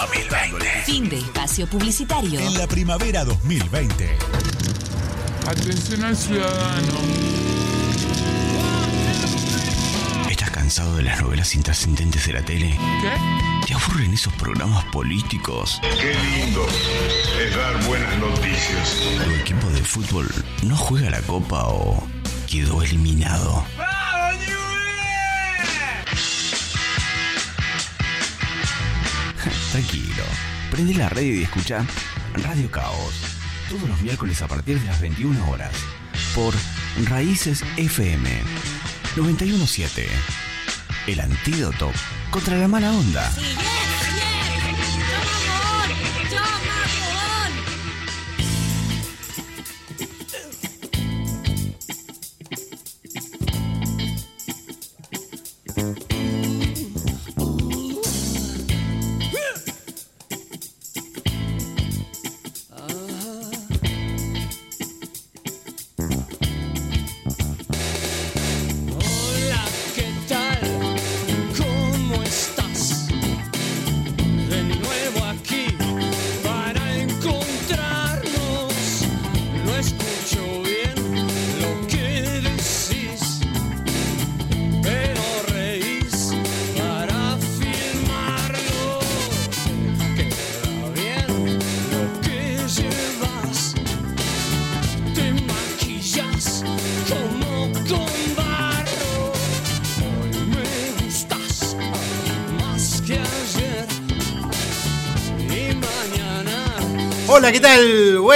2020. Fin de espacio publicitario. En la primavera 2020. Atención al ciudadano. ¿Estás cansado de las novelas intrascendentes de la tele? ¿Qué? ¿Te aburren esos programas políticos? Qué lindo es dar buenas noticias. ¿Tu equipo de fútbol no juega la copa o quedó eliminado? Tranquilo, prende la radio y escucha Radio Caos. Todos los miércoles a partir de las 21 horas. Por Raíces FM 917. El antídoto contra la mala onda.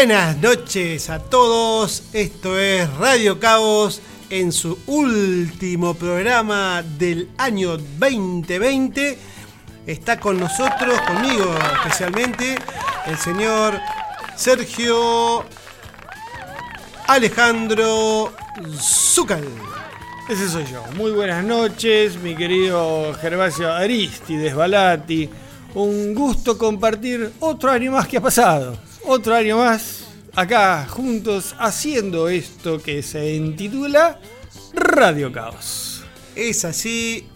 Buenas noches a todos. Esto es Radio Cabos en su último programa del año 2020. Está con nosotros, conmigo especialmente, el señor Sergio Alejandro Zúcal. Ese soy yo. Muy buenas noches, mi querido Gervasio Aristides Balati. Un gusto compartir otro año más que ha pasado. Otro año más acá juntos haciendo esto que se intitula Radio Caos. Es así.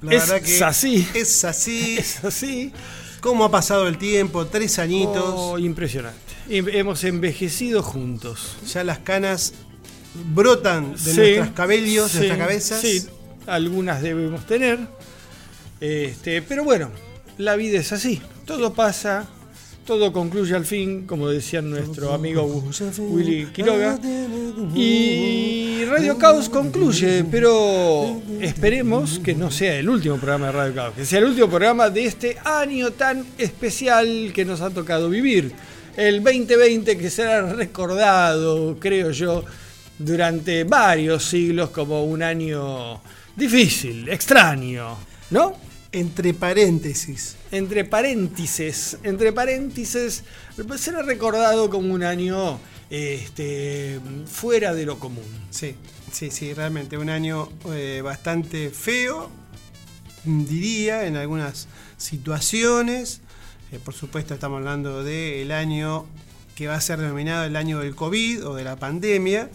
La Es verdad que así. Es así. Es así. ¿Cómo ha pasado el tiempo? Tres añitos. Oh, impresionante. Em- Hemos envejecido juntos. Ya las canas brotan de Sí, nuestros cabellos, sí, de nuestras cabezas. Sí, algunas debemos tener. Este, pero bueno, la vida es así. Todo pasa, todo concluye al fin, como decía nuestro amigo Willy Quiroga. Y Radio Caos concluye, pero esperemos que no sea el último programa de Radio Caos, que sea el último programa de este año tan especial que nos ha tocado vivir. El 2020 que será recordado, creo yo, durante varios siglos como un año difícil, extraño, ¿no? Entre paréntesis. Entre paréntesis, entre paréntesis, será recordado como un año este, fuera de lo común. Sí, sí, sí, realmente un año eh, bastante feo, diría, en algunas situaciones. Eh, por supuesto estamos hablando del año que va a ser denominado el año del COVID o de la pandemia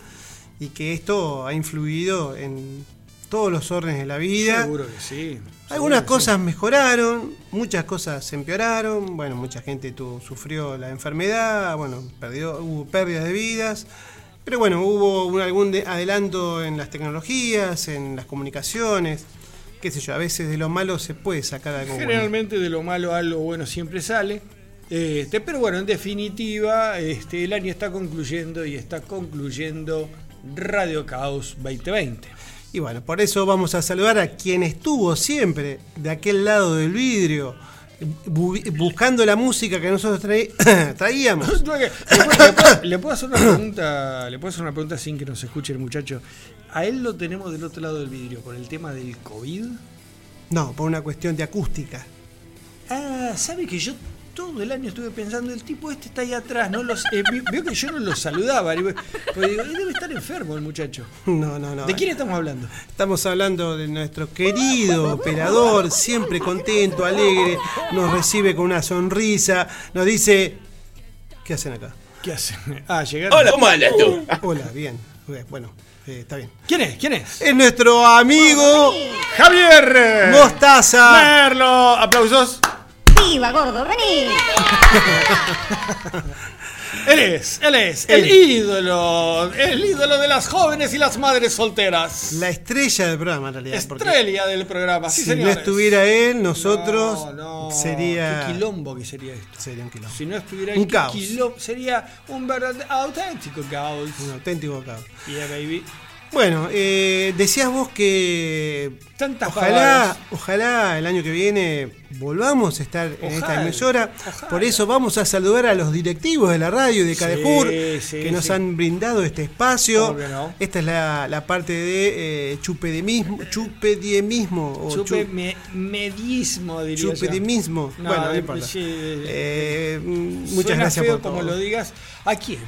y que esto ha influido en todos los órdenes de la vida. Seguro que sí. Algunas que cosas mejoraron, muchas cosas empeoraron. Bueno, mucha gente tu- sufrió la enfermedad, bueno, perdió, hubo pérdidas de vidas. Pero bueno, hubo un- algún de- adelanto en las tecnologías, en las comunicaciones. Qué sé yo, a veces de lo malo se puede sacar algo bueno. Generalmente de lo malo algo bueno siempre sale. Este, pero bueno, en definitiva, este, el año está concluyendo y está concluyendo Radio Caos 2020. Y bueno, por eso vamos a saludar a quien estuvo siempre de aquel lado del vidrio, bu- buscando la música que nosotros traí- traíamos. ¿Le puedo, le puedo- le puedo hacer una pregunta? ¿Le puedo hacer una pregunta sin que nos escuche el muchacho? ¿A él lo tenemos del otro lado del vidrio por el tema del COVID? No, por una cuestión de acústica. Ah, ¿sabe que yo todo el año estuve pensando, el tipo este está ahí atrás, no los, eh, veo que yo no lo saludaba, digo, "Eh, debe estar enfermo el muchacho. No, no, no. ¿De quién estamos hablando? Estamos hablando de nuestro querido operador, siempre contento, alegre, nos recibe con una sonrisa, nos dice, ¿qué hacen acá? ¿Qué hacen? Ah, llegaron. Hola, ¿cómo andas tú? Hola, bien, bueno, eh, está bien. ¿Quién es? ¿Quién es? Es nuestro amigo Javier Mostaza. Merlo. Aplausos. Piba, gordo, vení. Él es, él es, el ídolo, el ídolo de las jóvenes y las madres solteras. La estrella del programa, en realidad. Estrella del programa, sí, si no señores. estuviera él, nosotros No, no, sería. Qué quilombo que sería esto. Sería un quilombo. Si no estuviera Un caos. quilombo- sería un verdadero auténtico caos. Un auténtico caos. Yeah, baby. Bueno, eh, decías vos que Tantas ojalá, ojalá el año que viene volvamos a estar en esta emisora. ojalá. Por eso vamos a saludar a los directivos de la radio de Cadejur sí, que nos sí. han brindado este espacio. Esta es la, la parte de eh, chupedimismo, chupediemismo o Chupe chu- me- medismo, diría yo. chupedimismo. No, bueno, no importa. Eh, mm, muchas gracias feo por como todo. lo digas. ¿A quién?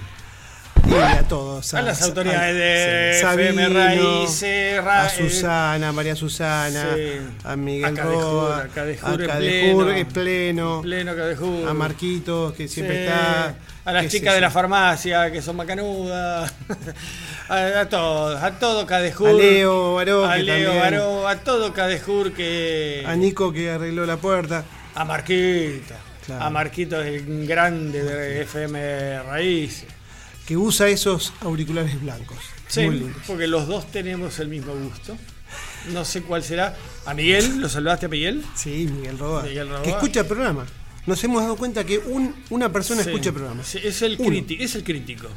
Y a todos. A las autoridades de sí, FM Sabino, Raíces, Ra- a Susana, María Susana, Sí. a Miguel A Cadejur, Roa, a Cadejur en Cadejur pleno. en pleno, Pleno a Marquitos, que siempre Sí, está. A las chicas de la farmacia, que son macanudas. a, a todos, a todo Cadejur. A Leo Baró, A Leo Baró, a todo Cadejur que. A Nico que arregló la puerta. A Marquito. Claro. A Marquito, el grande de FM Raíz. Que usa esos auriculares blancos. Sí, Muy lindos. porque los dos tenemos el mismo gusto. No sé cuál será. ¿A Miguel? ¿Lo saludaste a Miguel? Sí, Miguel Roa. Miguel Roa. Que escucha el programa. Nos hemos dado cuenta que un- una persona Sí. escucha el programa. Sí, es, el es el crítico.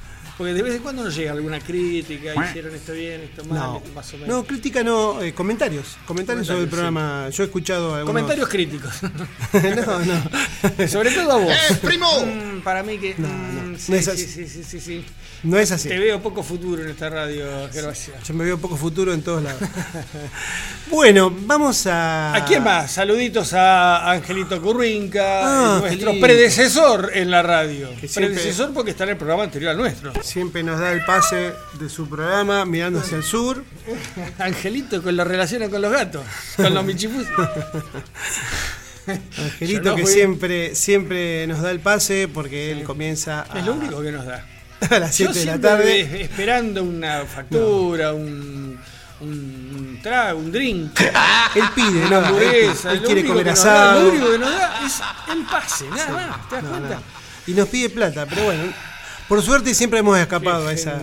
Porque de vez en cuando nos llega alguna crítica, hicieron esto bien, esto mal, No, esto más o menos. no, crítica no, eh, comentarios. Comentarios sobre el programa. Yo he escuchado algunos... Comentarios críticos. no, no. Sobre todo a vos. ¡Eh, primo! Mm, para mí que. No, mm, no, sí, no es sí, así. sí, sí, sí, sí. No es así. Te veo poco futuro en esta radio, Gervasio. Yo me veo poco futuro en todos lados. bueno, vamos a. ¿A quién más? Saluditos a Angelito Currinca, Ah, nuestro Angelito. predecesor en la radio. Predecesor porque está en el programa anterior al nuestro. Siempre nos da el pase de su programa mirando hacia el sur. Angelito con lo relaciona con los gatos, con los michifus. Angelito no que fui. siempre, siempre nos da el pase porque él comienza a, Es lo único que nos da. a las Yo 7 de la tarde. es- esperando una factura, un, un trago, un drink, Él pide, ¿no? Él, quiere comer nos da- asado. Lo único que nos da es el pase, nada más. ¿Te das No, cuenta? Y nos pide plata, pero bueno, por suerte siempre hemos escapado a, esa,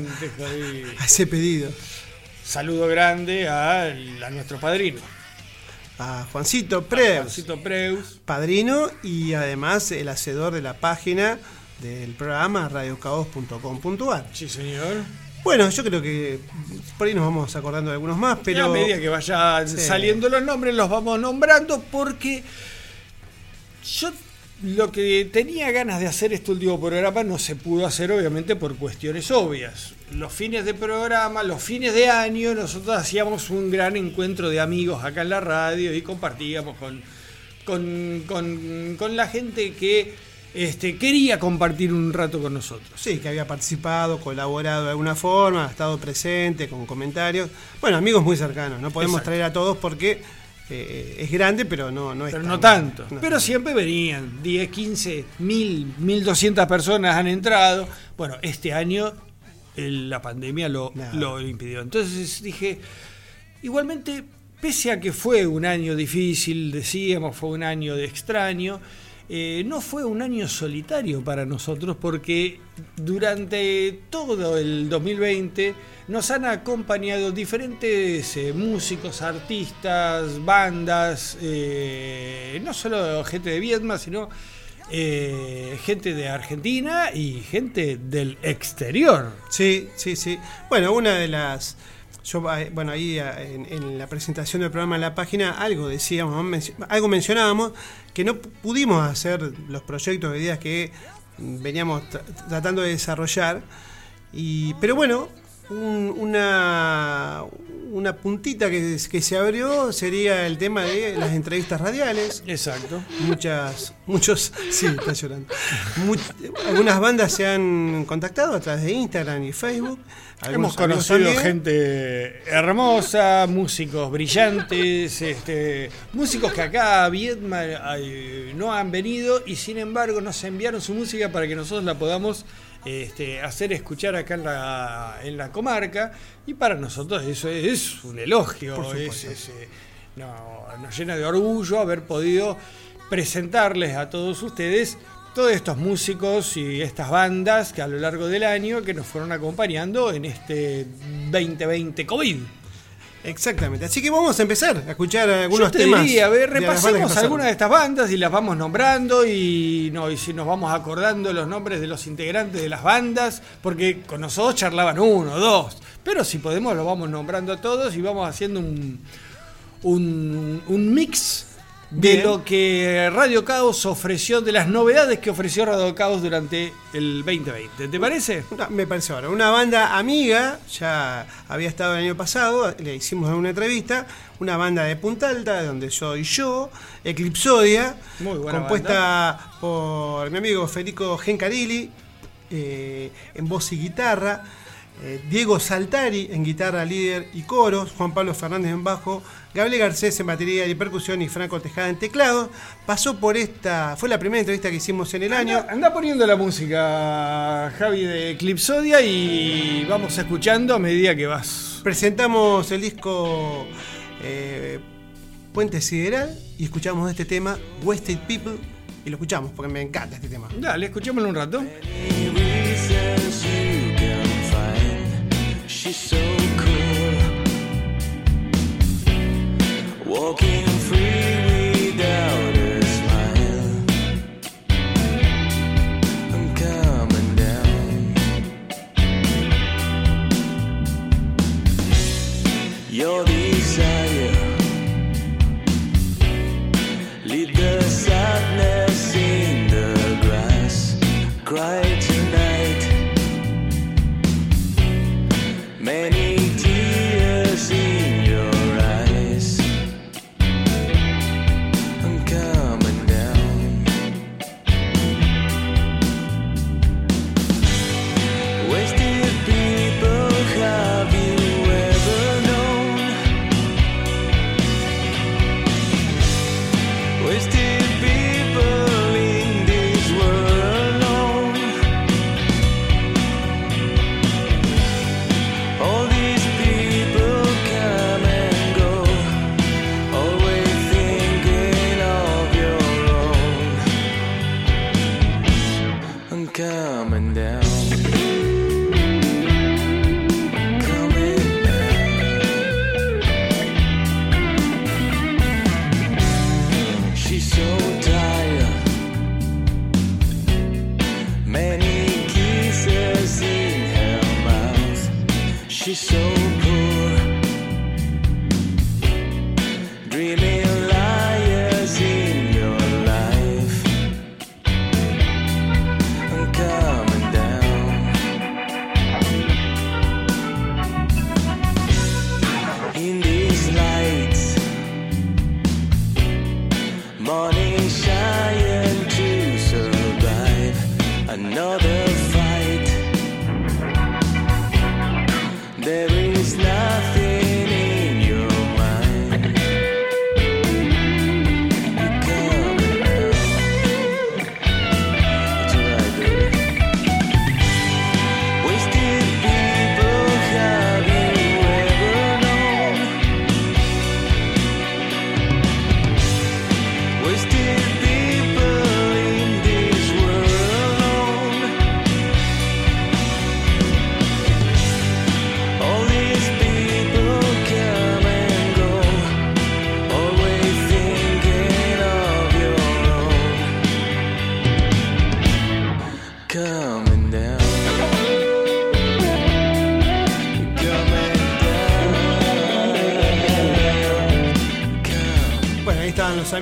ese pedido. Saludo grande a, a nuestro padrino, A Juancito Preus, Juancito Preus. padrino y además el hacedor de la página del programa radiocaos.com.ar. Sí, señor. Bueno, yo creo que por ahí nos vamos acordando de algunos más, Y pero a medida que vayan Sí. saliendo los nombres, los vamos nombrando porque yo lo que tenía ganas de hacer este último programa no se pudo hacer, obviamente, por cuestiones obvias. Los fines de programa, los fines de año, nosotros hacíamos un gran encuentro de amigos acá en la radio y compartíamos con, con, con- con la gente que este, quería compartir un rato con nosotros. sí, que había participado, colaborado de alguna forma, estado presente con comentarios. Bueno, amigos muy cercanos, no podemos Exacto. traer a todos porque eh, es grande, pero no, no es Pero tan- no tanto. no. Pero siempre venían 10, 15, 1000, 1200 personas han entrado. Bueno, este año el- la pandemia lo, lo impidió. Entonces dije, igualmente, pese a que fue un año difícil, decíamos, fue un año de extraño, eh, no fue un año solitario para nosotros porque durante todo el 2020 nos han acompañado diferentes eh, músicos, artistas, bandas, eh, no solo gente de Vietnam, sino gente de Argentina y gente del exterior. Sí, sí, sí. Bueno, una de las. Yo, eh, bueno, ahí eh, en, en la presentación del programa en la página algo decíamos, algo mencionábamos, que no pu- pudimos hacer los proyectos de ideas que veníamos tra- tratando de desarrollar. Y, pero bueno, un- una, una puntita que, que se abrió sería el tema de las entrevistas radiales. Exacto. Muchas, muchos, sí, está llorando. Much- algunas bandas se han contactado a través de Instagram y Facebook. Hemos conocido gente hermosa, músicos brillantes, este, músicos que acá a Viedma eh, no han venido y sin embargo nos enviaron su música para que nosotros la podamos este, hacer escuchar acá en la, en la comarca. Y para nosotros eso es un elogio, Por es- eh, no, nos llena de orgullo haber podido presentarles a todos ustedes todos estos músicos y estas bandas que a lo largo del año que nos fueron acompañando en este 2020 COVID. Exactamente. Así que vamos a empezar a escuchar algunos Yo te temas. diría, a ver, repasemos algunas de estas bandas y las vamos nombrando y, no, y si nos vamos acordando los nombres de los integrantes de las bandas, porque con nosotros charlaban uno, dos, pero si podemos lo vamos nombrando a todos y vamos haciendo un, un, un mix de Bien. lo que Radio Caos ofreció, de las novedades que ofreció Radio Caos durante el 2020. ¿Te parece? Me parece ahora. Una banda amiga, ya había estado el año pasado, le hicimos una entrevista. Una banda de Punta Alta, de donde soy yo, Eclipsodia, Muy buena compuesta por mi amigo Federico Gencarilli eh, en voz y guitarra. eh, Diego Saltari en guitarra, líder y coros, Juan Pablo Fernández en bajo, Gabriel Garcés en batería y percusión y Franco Tejada en teclado. Pasó por esta, fue la primera entrevista que hicimos en el año. Anda, poniendo la música, Javi, de Eclipsodia y vamos escuchando a medida que vas. Presentamos el disco eh, Puente Sideral y escuchamos este tema, Wasted People, y lo escuchamos porque me encanta este tema. Dale, escuchémoslo un rato. She's so cool. Walking free without a smile. I'm coming down. Your desire.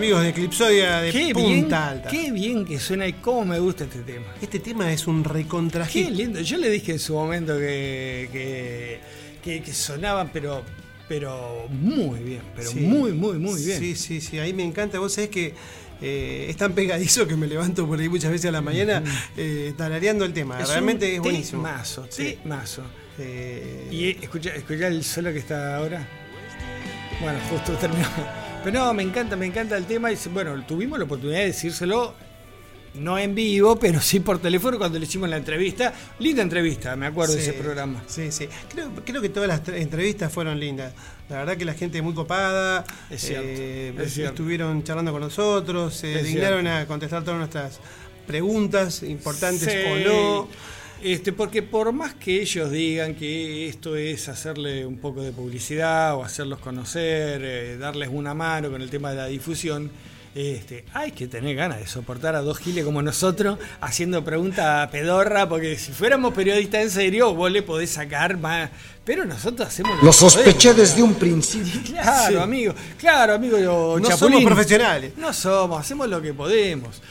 Amigos de Eclipsodia de Qué Punta bien, Alta. qué bien que suena y cómo me gusta este tema. Este tema es un recontra Qué lindo. Yo le dije en su momento que, que, que- que sonaban, pero, pero muy bien, pero Sí. muy, muy, muy bien. Sí, sí, sí, ahí me encanta. Vos sabés que eh, es tan pegadizo que me levanto por ahí muchas veces a la mañana eh, tarareando el tema. Es Realmente es buenísimo. Temazo, Sí. temazo. Eh, Y escucha, escucha el solo que está ahora. Bueno, justo terminó. Pero no, me encanta, me encanta el tema. Y bueno, tuvimos la oportunidad de decírselo no en vivo, pero sí por teléfono cuando le hicimos la entrevista. Linda entrevista, me acuerdo de ese programa. Sí, sí. Creo, creo que todas las tre- entrevistas fueron lindas. La verdad que la gente muy copada. Es cierto, eh, es cierto. Estuvieron charlando con nosotros, se dignaron a contestar todas nuestras preguntas, importantes Sí. o no. Este, porque por más que ellos digan que esto es hacerle un poco de publicidad o hacerlos conocer, eh, darles una mano con el tema de la difusión, este, hay que tener ganas de soportar a dos giles como nosotros haciendo preguntas pedorra, porque si fuéramos periodistas en serio, vos le podés sacar más. Pero nosotros hacemos lo Lo que podemos. sospeché desde un principio. Claro, Sí. amigo. Claro, amigo. No Chapulín. somos profesionales. No somos, hacemos lo que podemos.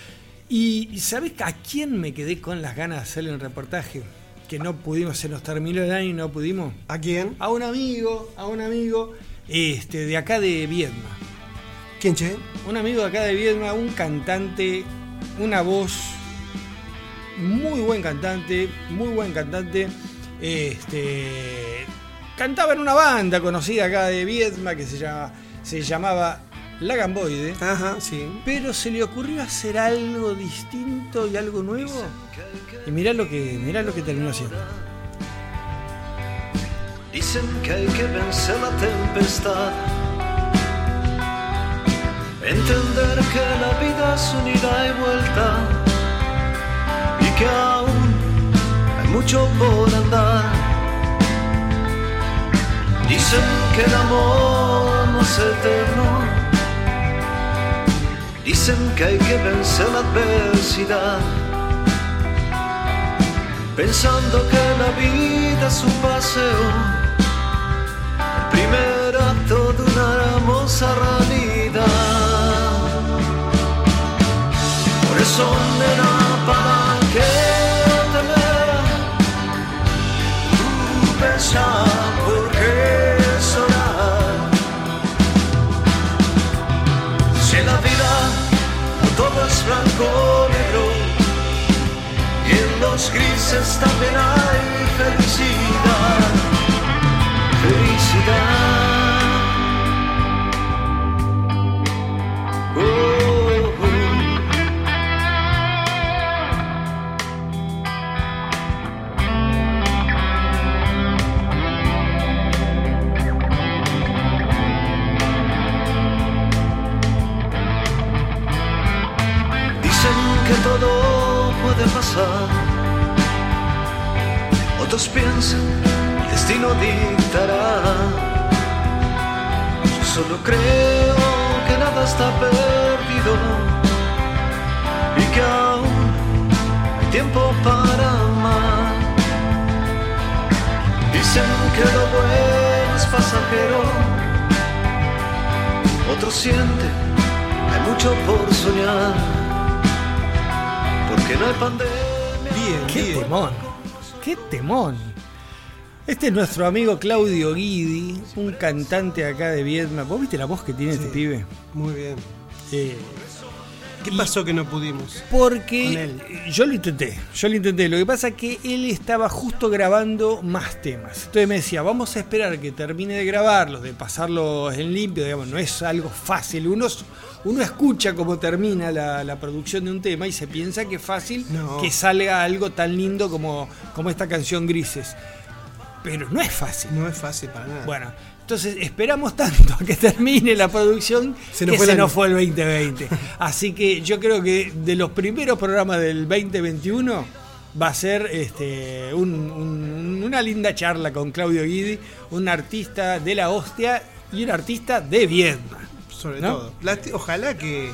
Y, y ¿sabés a quién me quedé con las ganas de hacerle un reportaje? Que no pudimos, se nos terminó el año y no pudimos. ¿A quién? A un amigo, a un amigo este, de acá de Viedma. ¿Quién, che? Un amigo de acá de Viedma, un cantante, una voz, muy buen cantante, muy buen cantante. Este, cantaba en una banda conocida acá de Viedma que se, llama, se llamaba La Gamboide. Ajá, sí. Pero se le ocurrió hacer algo distinto y algo nuevo. Y mirá lo que, mirá lo que terminó haciendo. Dicen que hay que vencer la tempestad. Entender que la vida es un ida y vuelta. Y que aún hay mucho por andar. Dicen que el amor no es eterno. Dicen que hay que vencer la adversidad. Pensando que la vida es un paseo el primer acto de una hermosa realidad. Nena, blanco negro, y en los grises también hay mucho por soñar, porque no hay pandemia. Bien, ¡Qué bien. temón! ¡Qué temón! Este es nuestro amigo Claudio Guidi, un cantante acá de Viedma. ¿Vos viste la voz que tiene este pibe? Muy bien. Eh, ¿Qué pasó que no pudimos? porque Con él. yo lo intenté, yo lo intenté. Lo que pasa es que él estaba justo grabando más temas. Entonces me decía, vamos a esperar que termine de grabarlos, de pasarlos en limpio, digamos, no es algo fácil. Uno, uno escucha cómo termina la, la producción de un tema y se piensa que es fácil No. que salga algo tan lindo como, como esta canción Grises. Pero no es fácil. No es fácil para nada. Bueno, entonces esperamos tanto a que termine la producción Se nos que fue se año. nos fue el 2020. Así que yo creo que de los primeros programas del 2021 va a ser este, un- un- una linda charla con Claudio Guidi, un artista de la hostia y un artista de Viedma. sobre ¿no? todo. Ojalá que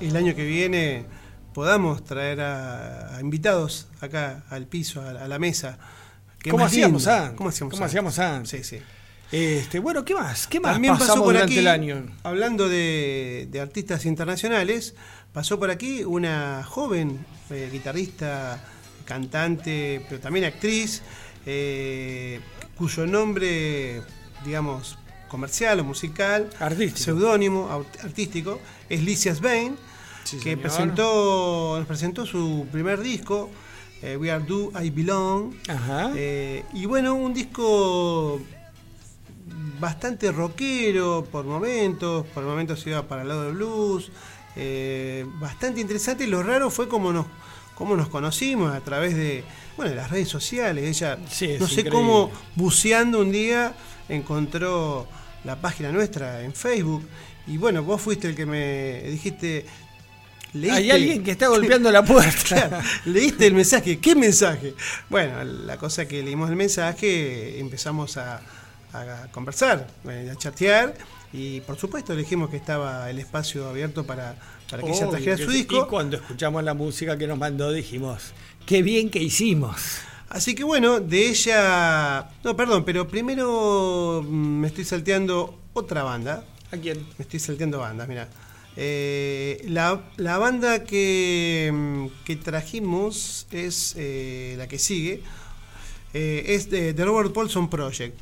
el año que viene podamos traer a, a invitados acá al piso, a, la- a la mesa. ¿Cómo hacíamos antes? ¿Cómo hacíamos ¿Cómo hamos antes? Sí, sí. Este, bueno, ¿qué más? ¿Qué más También pasó por aquí, el año? hablando de, de artistas internacionales, pasó por aquí una joven eh, guitarrista, cantante, pero también actriz, eh, cuyo nombre, digamos, comercial o musical, Artístico. seudónimo, artístico, es Licia Svein, Sí, que señor. presentó, nos presentó su primer disco, eh, We Are Do I Belong. Ajá. Eh, y bueno, un disco bastante rockero por momentos, por momentos iba para el lado del blues, eh, bastante interesante. Lo raro fue cómo nos, cómo nos conocimos a través de, bueno, de las redes sociales. Ella, Sí, no sé increíble. cómo, buceando un día, encontró la página nuestra en Facebook. Y bueno, vos fuiste el que me dijiste. "¿Leíste?". Hay alguien que está golpeando la puerta. Claro, leíste el mensaje. ¿Qué mensaje? Bueno, la cosa que leímos el mensaje, empezamos a, a conversar, eh, a chatear. Y por supuesto le dijimos que estaba el espacio abierto para, para que ella trajera su disco. Y cuando escuchamos la música que nos mandó dijimos, qué bien que hicimos. Así que bueno, de ella. No, perdón, pero primero mm, me estoy salteando otra banda. ¿A quién? Me estoy salteando bandas, mira. Eh, la, la banda que, mm, que trajimos es eh, la que sigue. Eh, es de The Robert Paulson Project.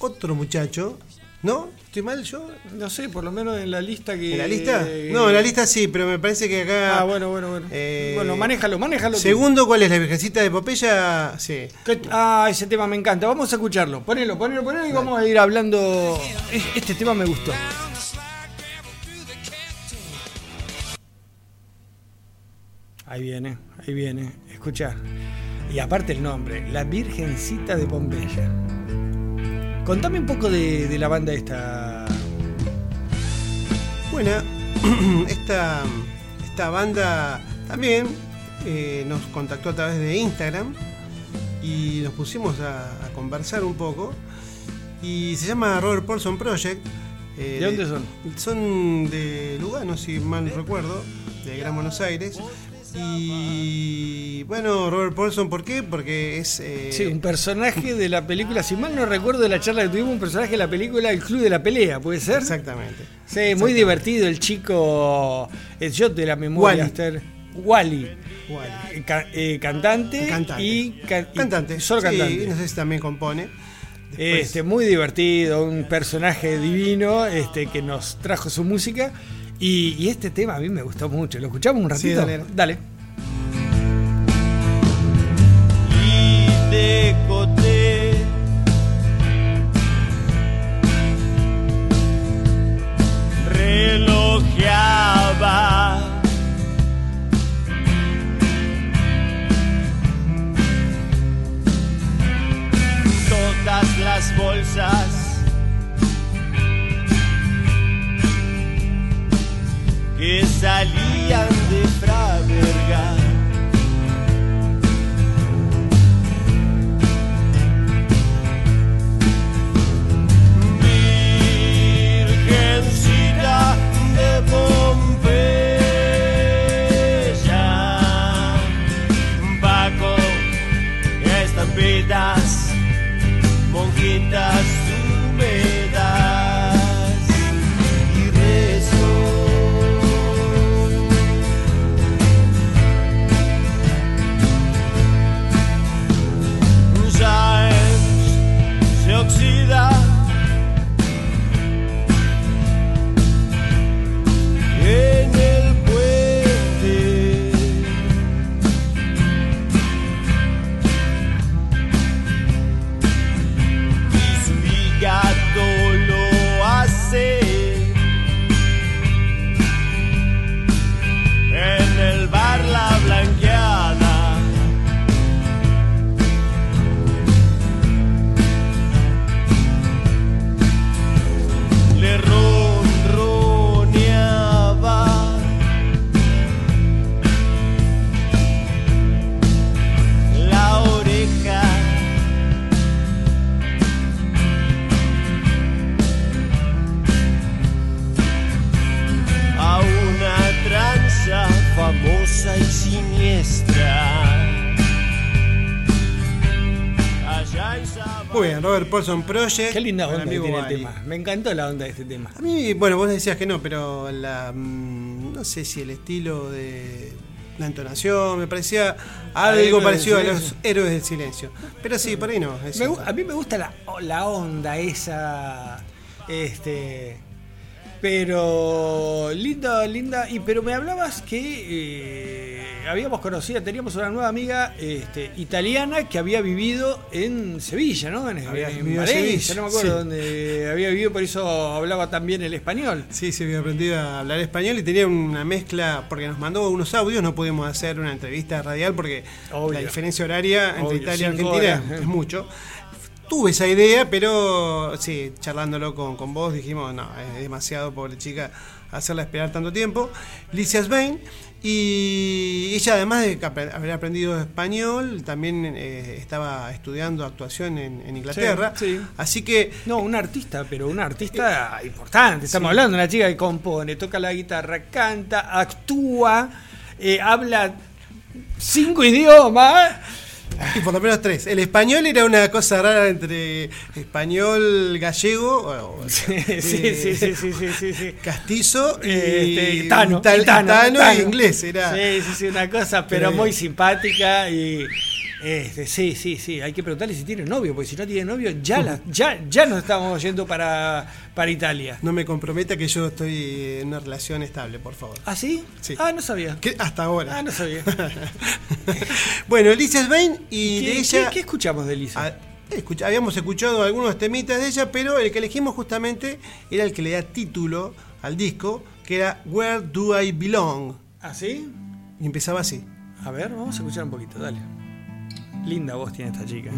Otro muchacho, ¿no? ¿Estoy mal yo? No sé, por lo menos en la lista que... ¿En la lista? No, en la lista sí, pero me parece que acá. Ah, bueno, bueno, bueno. Eh, bueno, manéjalo, manéjalo. Segundo, ¿cuál es? ¿La Virgencita de Popeya? Sí. ¿Qué- Ah, ese tema me encanta. Vamos a escucharlo. Ponelo, ponelo, ponelo y vamos a ir hablando. Es- Este tema me gustó. Ahí viene, ahí viene. Escucha. Y aparte el nombre, La Virgencita de Pompeya. Contame un poco de, de la banda esta. Bueno, esta, esta banda también eh, nos contactó a través de Instagram y nos pusimos a, a conversar un poco. Y se llama Robert Paulson Project. eh, ¿De dónde son? Son de Lugano, si mal no recuerdo, de Gran Buenos Aires. Y bueno, Robert Paulson, ¿por qué? Porque es. eh, Sí, un personaje de la película, si mal no recuerdo de la charla que tuvimos, un personaje de la película El Club de la Pelea, ¿puede ser? Exactamente. Sí, muy divertido el chico, el shot de la memoria, Wally. Esther. Wally. Wally. Eh, ca- eh, cantante, Cantante. y, ca- y Cantante. solo sí, cantante. no sé si también compone. Después- Este, muy divertido, un personaje divino este, que nos trajo su música. Y, y este tema a mí me gustó mucho. ¿Lo escuchamos un Sí, ratito? dale. dale. Paulson Project. Qué linda onda que tiene el tema. Me encantó la onda de este tema. A mí, bueno, vos decías que no, pero la, mm, no sé si el estilo de la entonación me parecía algo parecido a los héroes del silencio. Pero sí, por ahí no. Me a mí me gusta la, la onda esa. Este. Pero. Linda, linda. Y pero me hablabas que. eh, habíamos conocido, teníamos una nueva amiga este, italiana que había vivido en Sevilla, ¿no? En, Había en vivido en Valencia, Sevilla, no me acuerdo sí. dónde había vivido, por eso hablaba también el español. Sí, se había aprendido a hablar español y tenía una mezcla, porque nos mandó unos audios, no pudimos hacer una entrevista radial porque Obvio. la diferencia horaria entre Obvio, Italia y Argentina horas, eh. es mucho. Tuve esa idea, pero sí, charlándolo con, con vos dijimos, no, es demasiado, pobre chica, hacerla esperar tanto tiempo. Licia Svein, y ella además de haber aprendido español, también eh, estaba estudiando actuación en, en Inglaterra. Sí, sí. Así que No, un artista, pero un artista importante. Estamos hablando de una chica que compone, toca la guitarra, canta, actúa, eh, habla cinco idiomas. Y por lo menos tres. El español era una cosa rara entre español gallego, Sí, eh, sí, sí, sí, sí, sí, sí, sí. castizo y Este, gitano, gitano gitano. y inglés. Era, Sí, sí, sí, una cosa, pero Pero- muy simpática y. Este, sí, sí, sí, hay que preguntarle si tiene novio, porque si no tiene novio, ya, la- ya, ya nos estamos yendo para, para Italia. No me comprometa que yo estoy en una relación estable, por favor. ¿Ah, sí? Sí. Ah, no sabía. Hasta ahora. Ah, no sabía. bueno, Alicia Svein y ¿Qué, de ella. qué- qué escuchamos de Lisa? Ah, escucha- habíamos escuchado algunos temitas de ella, pero el que elegimos justamente era el que le da título al disco, que era Where Do I Belong? ¿Ah, sí? Y empezaba así. A ver, vamos a escuchar un poquito, dale. Linda voz tiene esta chica.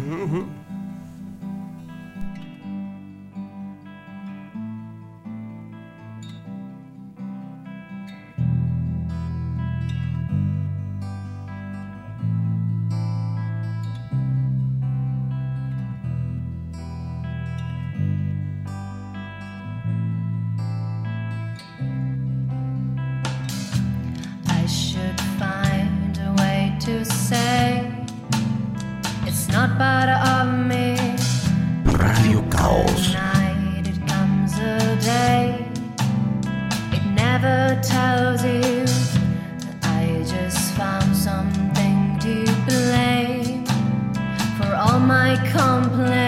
my complaint.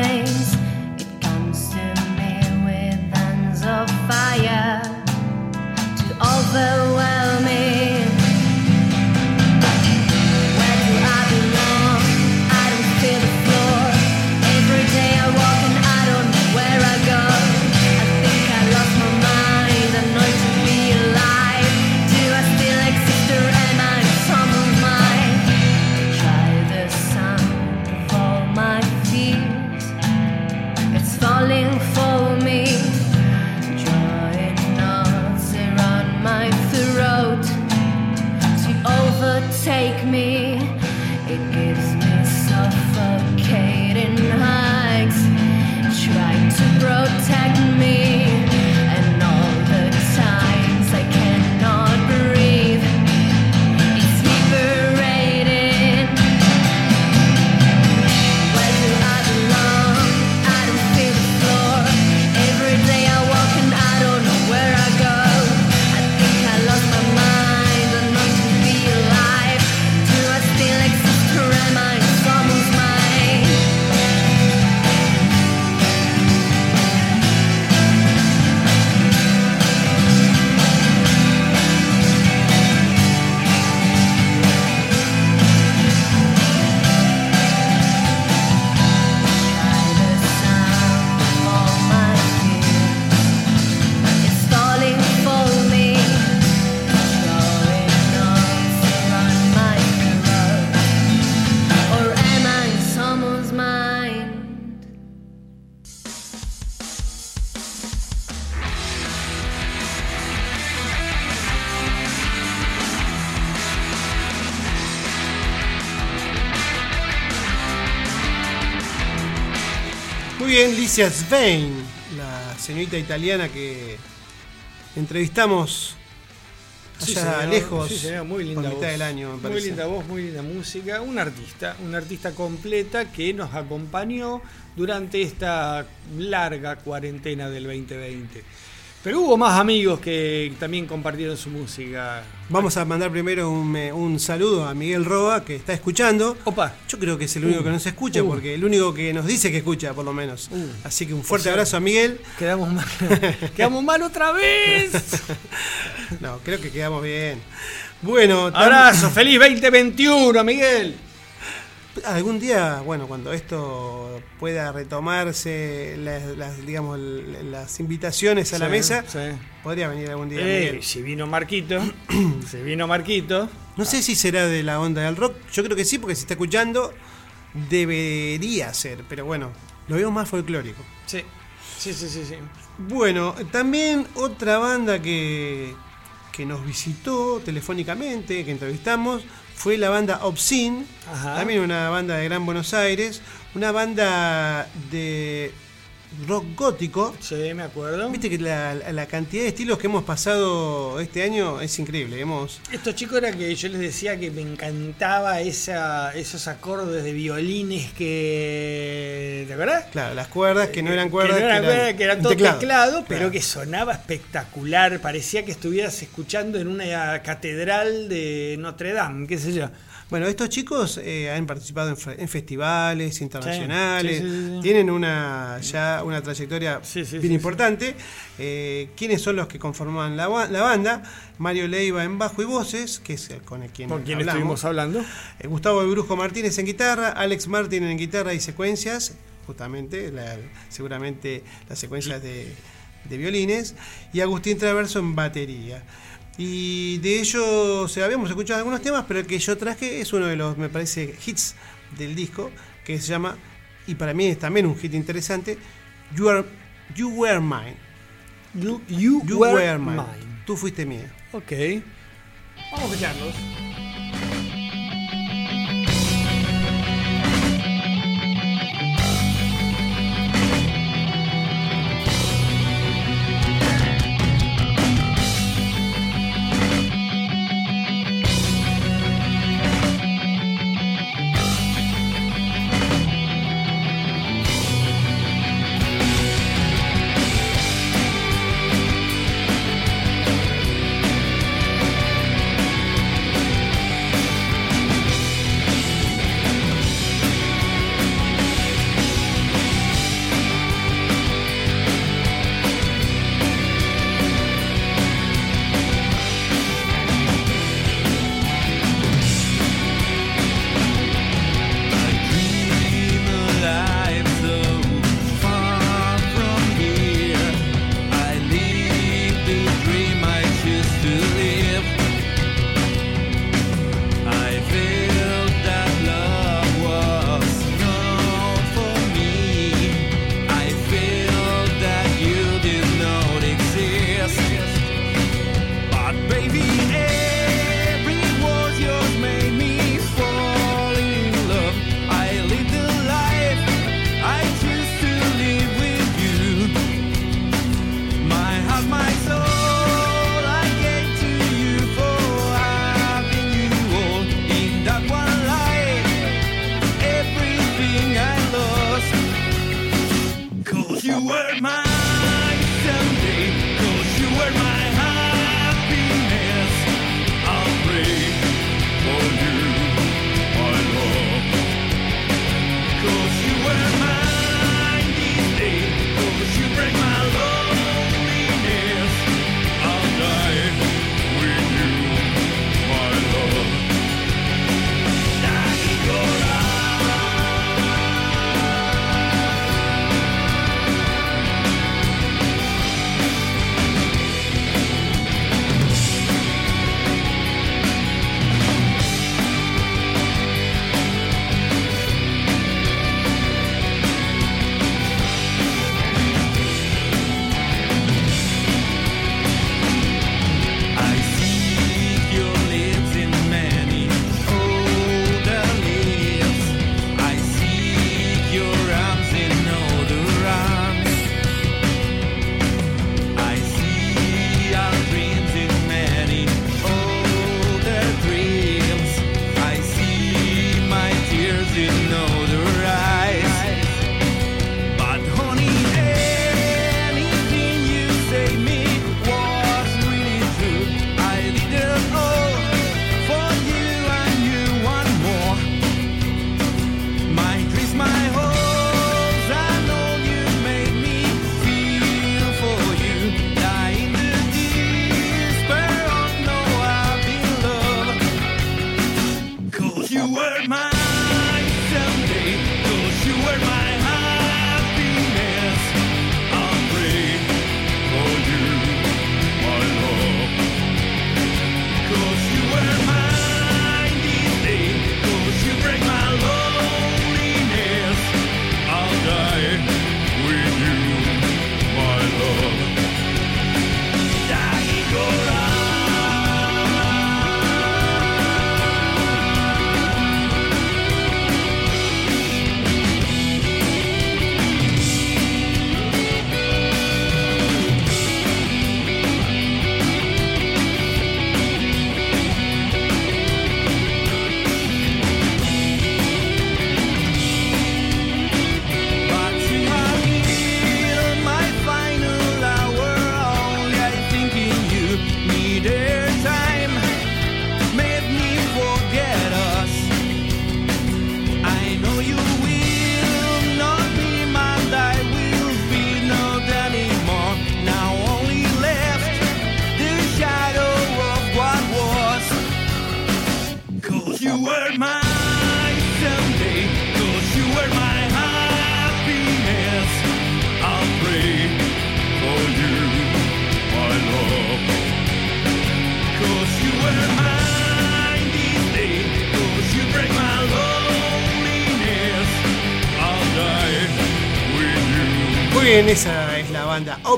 Svein, la señorita italiana que entrevistamos Sí, allá señor. lejos, Sí, señor. muy linda por mitad voz. del año, me Muy linda voz, muy linda música. Un artista, un artista completa que nos acompañó durante esta larga cuarentena del 2020. Pero hubo más amigos que también compartieron su música. Vamos a mandar primero un, eh, un saludo a Miguel Roa, que está escuchando. Opa. Yo creo que es el único Uh. que nos escucha, Uh. porque el único que nos dice que escucha, por lo menos. Uh. Así que un fuerte O sea, abrazo a Miguel. Quedamos mal. Quedamos mal otra vez. No, creo que quedamos bien. Bueno, Abrazo, feliz 2021, Miguel. Algún día, bueno, cuando esto pueda retomarse, las, las, digamos, las invitaciones a la mesa, sí. podría venir algún día. Eh, si vino Marquito, si vino Marquito. No sé si será de la onda del rock. Yo creo que sí, porque si está escuchando, debería ser. Pero bueno, lo veo más folclórico. Sí, sí, sí, sí. sí. Bueno, también otra banda que, que nos visitó telefónicamente, que entrevistamos, fue la banda Obscene. Ajá. También una banda de Gran Buenos Aires. Una banda de rock gótico. Sí, me acuerdo. Viste que la, la cantidad de estilos que hemos pasado este año es increíble. Hemos Estos chicos era que yo les decía que me encantaba esa, esos acordes de violines que. ¿Te acuerdas? Claro, las cuerdas que no eran Que cuerdas, no que, cuerda, que era un todo teclado, teclado. pero Claro. que sonaba espectacular. Parecía que estuvieras escuchando en una catedral de Notre Dame, qué sé yo. Bueno, estos chicos eh, han participado en, fe- en festivales internacionales, sí, sí, sí. tienen una ya una trayectoria Sí, sí, bien sí, importante. Eh, ¿Quiénes son los que conforman la, la banda? Mario Leiva en bajo y voces, que es el con el quien Con quien hablamos. estuvimos hablando. Eh, Gustavo El Brujo Martínez en guitarra, Alex Martín en guitarra y secuencias, justamente, la- seguramente las secuencias de, de violines, y Agustín Traverso en batería. Y de ellos eh, habíamos escuchado algunos temas, pero el que yo traje es uno de los, me parece, hits del disco, que se llama, y para mí es también un hit interesante, You, Are, you Were Mine. You, you You were, Were Mine. mine. Tú fuiste mía. Ok. Vamos a escucharlos.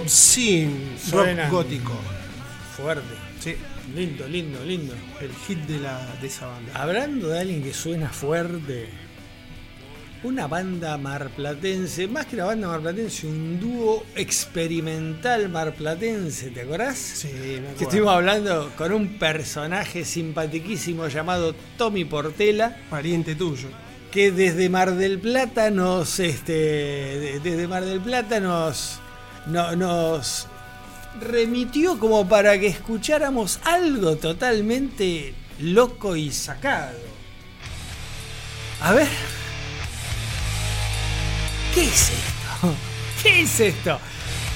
Banda Obscene, rock gótico. Fuerte. Sí, Lindo, lindo, lindo. el hit de, la, de esa banda. Hablando de alguien que suena fuerte, una banda marplatense, más que una banda marplatense, un dúo experimental marplatense, ¿te acordás? Sí, me Que acuerdo. estuvimos hablando con un personaje simpatiquísimo llamado Tommy Portela, Pariente tuyo. que desde Mar del Plata nos, este, de- desde Mar del Plata nos, no- nos remitió como para que escucháramos algo totalmente loco y sacado. A ver. ¿Qué es esto? ¿Qué es esto?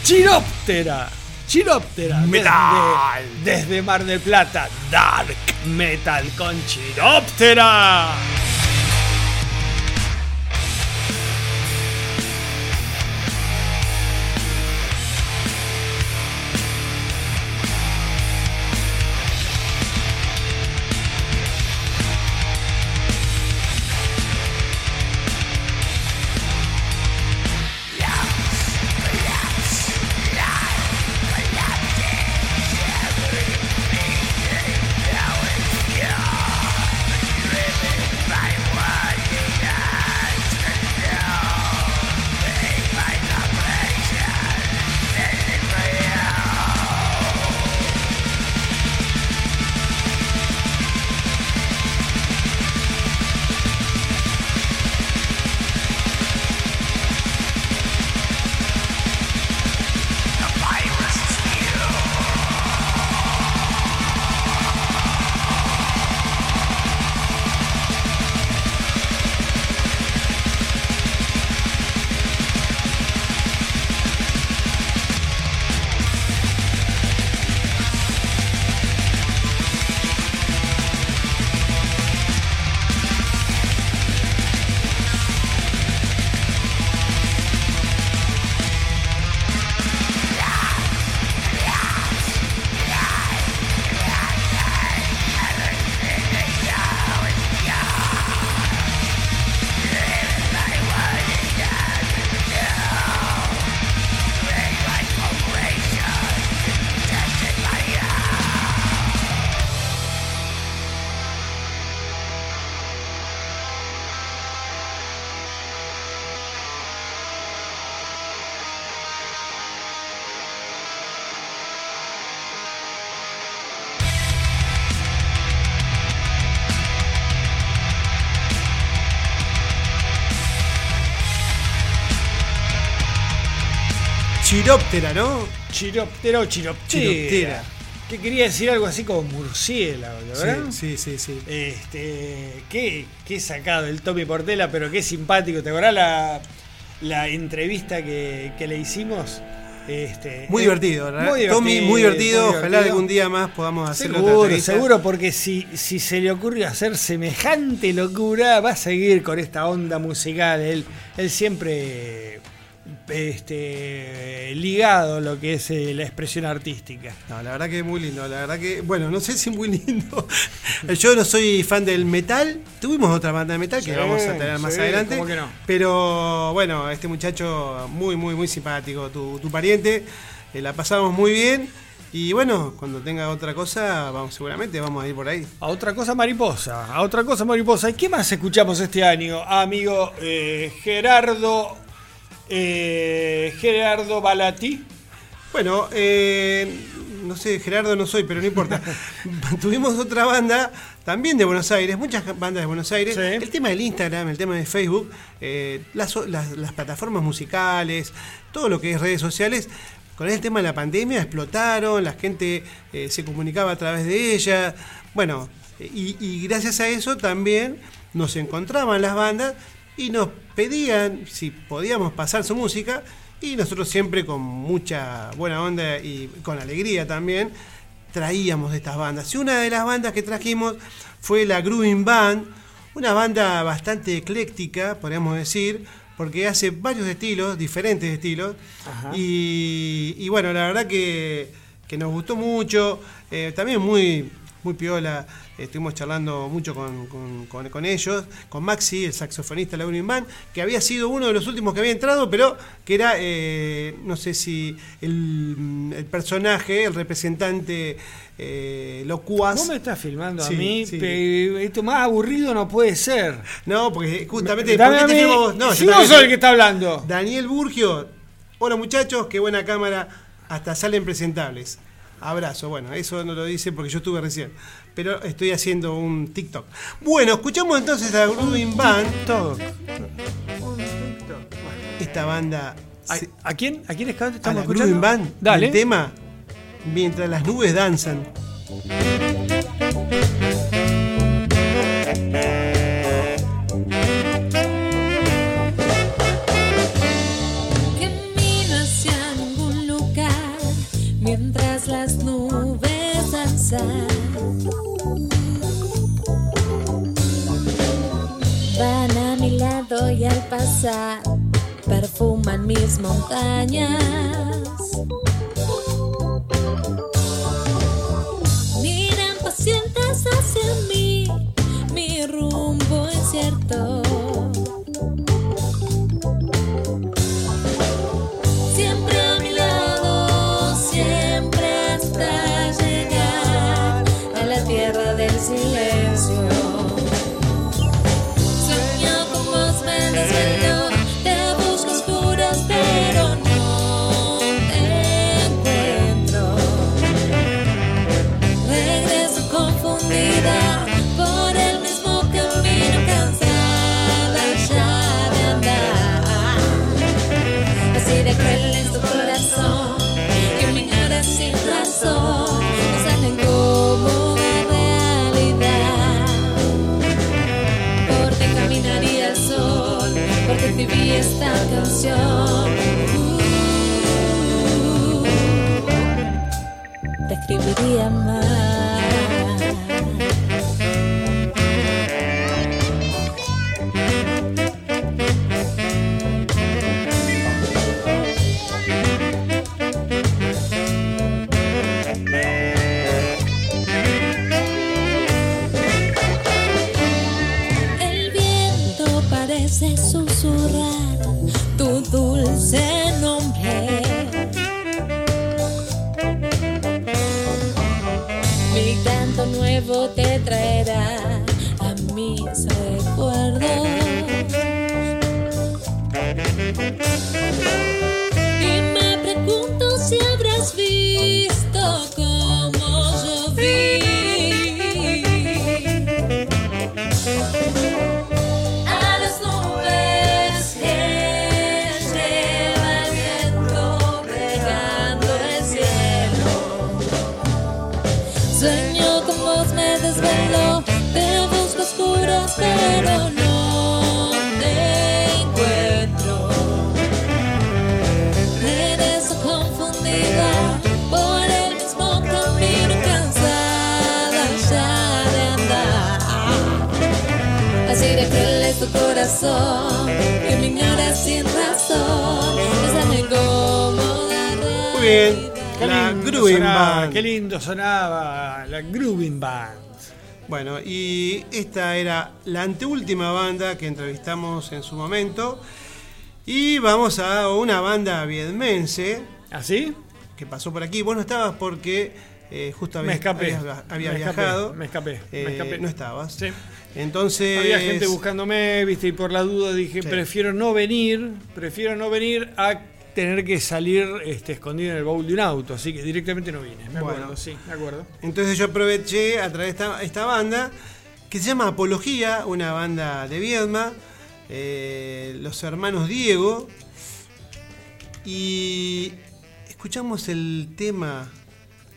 Chiróptera. Chiróptera. Metal. Desde, desde Mar del Plata. Dark Metal con Chiróptera. Chiróptera, ¿no? Chiroptera o chiroptera. Chiroptera. Que quería decir algo así como murciélago, ¿verdad? Sí, sí, sí, sí. Este, qué, qué sacado el Tommy Portela, pero qué simpático. ¿Te acordás la, la entrevista que, que le hicimos? Este, Muy divertido, ¿verdad? muy Tommy, muy divertido. muy Ojalá divertido. algún día más podamos hacerlo. Seguro, seguro, porque si, si se le ocurre hacer semejante locura, va a seguir con esta onda musical. Él, él siempre este, ligado a lo que es eh, la expresión artística. No, la verdad que es muy lindo, la verdad que, bueno, no sé si muy lindo. Yo no soy fan del metal, tuvimos otra banda de metal que vamos a tener más adelante. ¿cómo que no? Pero bueno, este muchacho muy, muy, muy simpático, tu, tu pariente, eh, la pasamos muy bien. Y bueno, cuando tenga otra cosa, vamos seguramente vamos a ir por ahí. A otra cosa mariposa, a otra cosa mariposa. ¿Y qué más escuchamos este año, amigo eh, Gerardo eh, Gerardo Balati? Bueno, eh, no sé, Gerardo no soy, pero no importa. Tuvimos otra banda, también de Buenos Aires, muchas bandas de Buenos Aires. Sí. El tema del Instagram, el tema de Facebook, eh, las, las- las plataformas musicales, todo lo que es redes sociales. Con el tema de la pandemia explotaron, la gente se comunicaba a través de ellas. Bueno, y, y gracias a eso también nos encontraban las bandas y nos pedían si podíamos pasar su música y nosotros siempre con mucha buena onda y con alegría también traíamos estas bandas. Y una de las bandas que trajimos fue la Grooving Band, una banda bastante ecléctica, podríamos decir, porque hace varios estilos, diferentes estilos. Y bueno, la verdad que, que nos gustó mucho, eh, también muy, muy piola. Estuvimos charlando mucho con, con- con- con ellos, con Maxi, el saxofonista de la Band, que había sido uno de los últimos que había entrado, pero que era, eh, no sé si el, el personaje, el representante eh, locuaz. Vos me estás filmando Sí, a mí, sí. esto más aburrido no puede ser. No, porque justamente. No, si yo también- sos el que está hablando. Daniel Burgio. Hola muchachos, qué buena cámara. Hasta salen presentables. Abrazo. Bueno, eso no lo dice porque yo estuve recién. Pero estoy haciendo un TikTok. Bueno, escuchamos entonces a Grooving Band. Esta banda. ¿A, se- a quién? ¿A quién es que a estamos la escuchando? Band. Dale. El tema. Mientras las nubes danzan. Perfuman mis montañas. Miran pacientes hacia mí, mi rumbo incierto. Esta corazón que me ignora sin razón. Bésame como la Muy bien. Qué La lindo, Grooving sonaba, Band. qué lindo sonaba la Grooving Band. Bueno, y esta era la anteúltima banda que entrevistamos en su momento. Y vamos a una banda vietmense. ¿Así? Que pasó por aquí. Vos no estabas porque eh, justo Me había, escapé. habías- había Me escapé, viajado. me escapé, me Eh, escapé. No estabas. Sí. Entonces. Había gente buscándome, viste, y por la duda dije, Sí. prefiero no venir, prefiero no venir a tener que salir este, escondido en el baúl de un auto, así que directamente no vine, me Bueno. acuerdo, sí, me acuerdo. Entonces yo aproveché a traer esta, esta banda que se llama Apología, una banda de Viedma, eh, los hermanos Diego, y escuchamos el tema,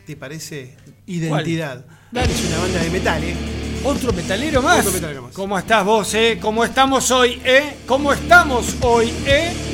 ¿te parece? Identidad. Dale. Es una banda de metal, ¿eh? Otro metalero más. Otro metalero más. ¿Cómo estás vos, eh? ¿Cómo estamos hoy, eh? ¿Cómo estamos hoy, eh?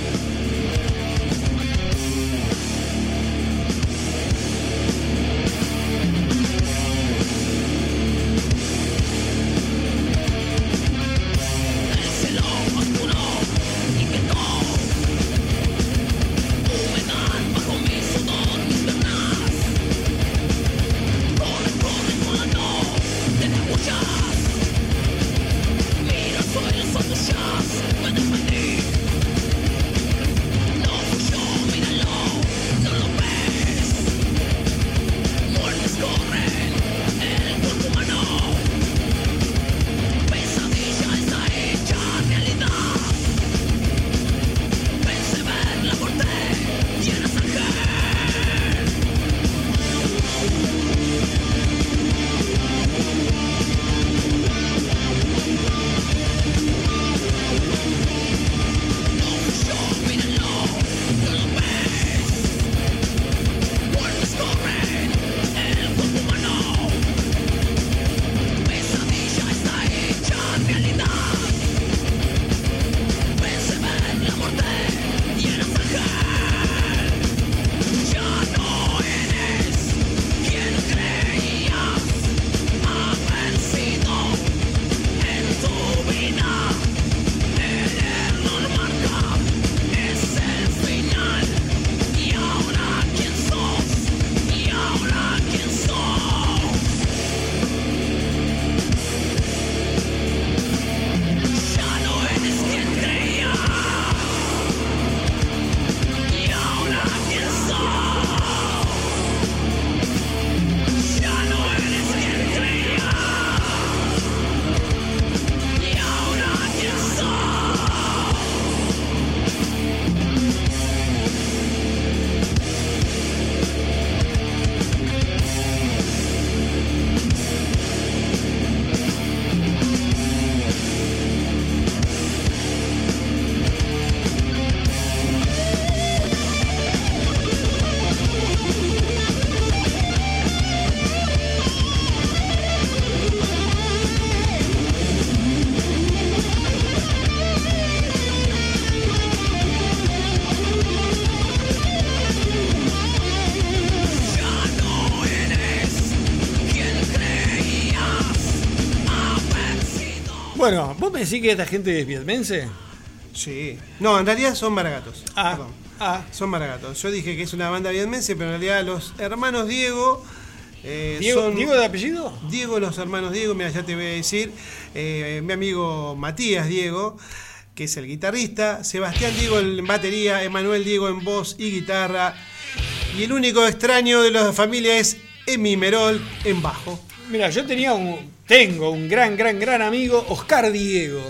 ¿Vos me decís que esta gente es vietmense? Sí. No, en realidad son maragatos. Ah, Perdón. ah. Son maragatos. Yo dije que es una banda vietmense, pero en realidad los hermanos Diego. eh, ¿Diego, son- ¿Diego de apellido? Diego, los hermanos Diego, mira, ya te voy a decir. eh, mi amigo Matías Diego, que es el guitarrista. Sebastián Diego en batería. Emanuel Diego en voz y guitarra. Y el único extraño de la familia es Emi Merol en bajo. Mira, yo tenía un, tengo un gran, gran, gran amigo, Oscar Diego,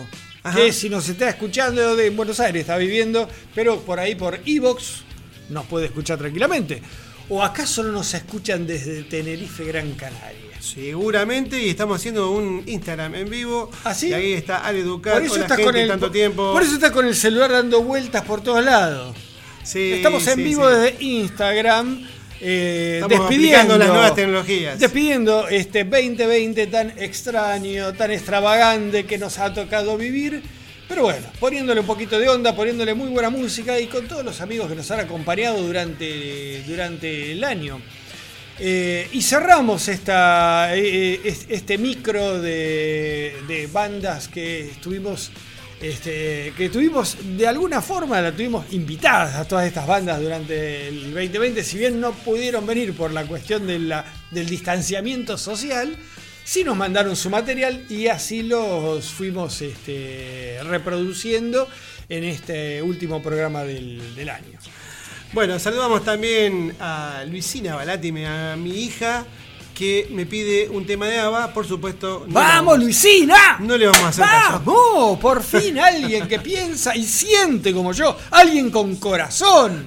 Ajá. que si nos está escuchando de Buenos Aires, está viviendo, pero por ahí por Evox nos puede escuchar tranquilamente. ¿O acaso no nos escuchan desde Tenerife, Gran Canaria? Seguramente, y estamos haciendo un Instagram en vivo. ¿Ah, sí? Y ahí está Ale Ducat, Por eso estás gente, con el, tanto tiempo. Por eso estás con el celular dando vueltas por todos lados. Sí, Estamos en sí, vivo sí. desde Instagram. Eh, despidiendo las nuevas tecnologías. Despidiendo este 2020 tan extraño, tan extravagante que nos ha tocado vivir. Pero bueno, poniéndole un poquito de onda, poniéndole muy buena música y con todos los amigos que nos han acompañado durante, durante el año. Eh, y cerramos esta, eh, es- este micro de, de bandas que estuvimos Este, que tuvimos, de alguna forma, la tuvimos invitadas a todas estas bandas durante el 2020, si bien no pudieron venir por la cuestión de del distanciamiento social, sí nos mandaron su material y así los fuimos este, reproduciendo en este último programa del, año. Bueno, saludamos también a Luisina Balati, a mi hija, que me pide un tema de ABBA, por supuesto. no ¡Vamos, le- Luisina! No le vamos a hacer caso. ¡Vamos! Por fin alguien que piensa y siente como yo, alguien con corazón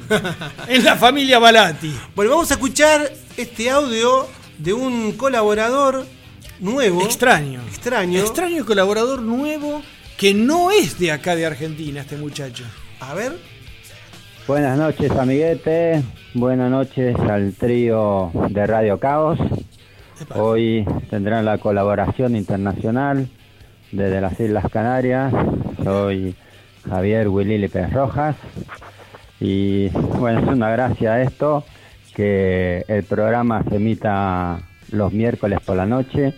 en la familia Balati. Bueno, vamos a escuchar este audio de un colaborador nuevo. Extraño. Extraño. Extraño colaborador nuevo que no es de acá de Argentina, este muchacho. A ver. Buenas noches, amiguete. Buenas noches al trío de Radio Caos. Hoy tendrán la colaboración internacional desde las Islas Canarias. Soy Javier Willy López Rojas. Y bueno, es una gracia esto que el programa se emita los miércoles por la noche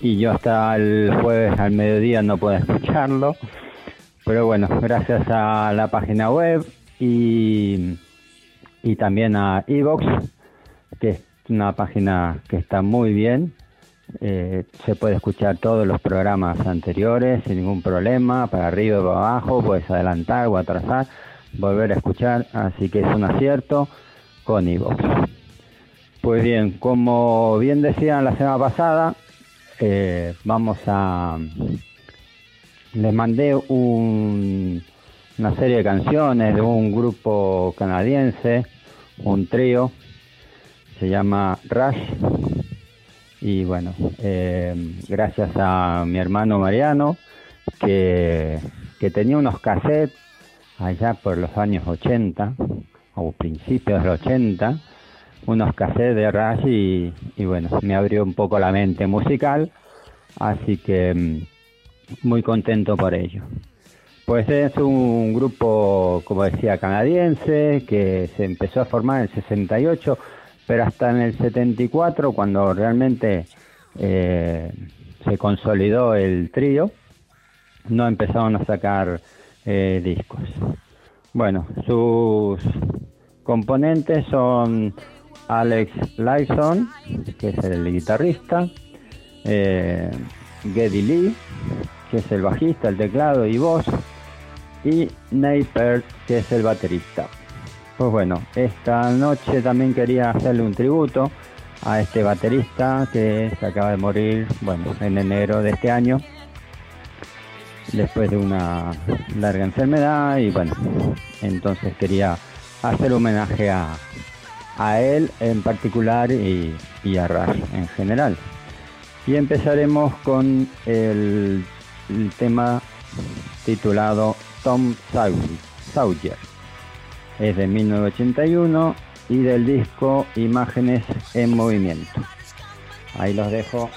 y yo hasta el jueves al mediodía no puedo escucharlo. Pero bueno, gracias a la página web y, y también a Evox, una página que está muy bien. Eh, se puede escuchar todos los programas anteriores sin ningún problema, para arriba y para abajo, puedes adelantar o atrasar, volver a escuchar, así que es un acierto con Evox. Pues bien, como bien decían la semana pasada, eh, vamos a... Les mandé un- una serie de canciones de un grupo canadiense, un trío, se llama Rush. Y bueno, eh, gracias a mi hermano Mariano, que, que tenía unos cassettes allá por los años 80, o principios de los 80, unos cassettes de Rush y, y bueno, me abrió un poco la mente musical, así que mm, muy contento por ello. Pues es un grupo, como decía, canadiense, que se empezó a formar en el 68, pero hasta en el 74, cuando realmente eh, se consolidó el trío, no empezaron a sacar eh, discos. Bueno, sus componentes son Alex Lyson, que es el guitarrista, eh, Geddy Lee, que es el bajista, el teclado y voz, y Nate Peart, que es el baterista. Pues bueno, esta noche también quería hacerle un tributo a este baterista que se acaba de morir, bueno, en enero de este año, después de una larga enfermedad y bueno, entonces quería hacer homenaje a, a él en particular y, y a Rush en general. Y empezaremos con el, el tema titulado Tom Sawyer. Es de 1981 y del disco Imágenes en Movimiento. Ahí los dejo.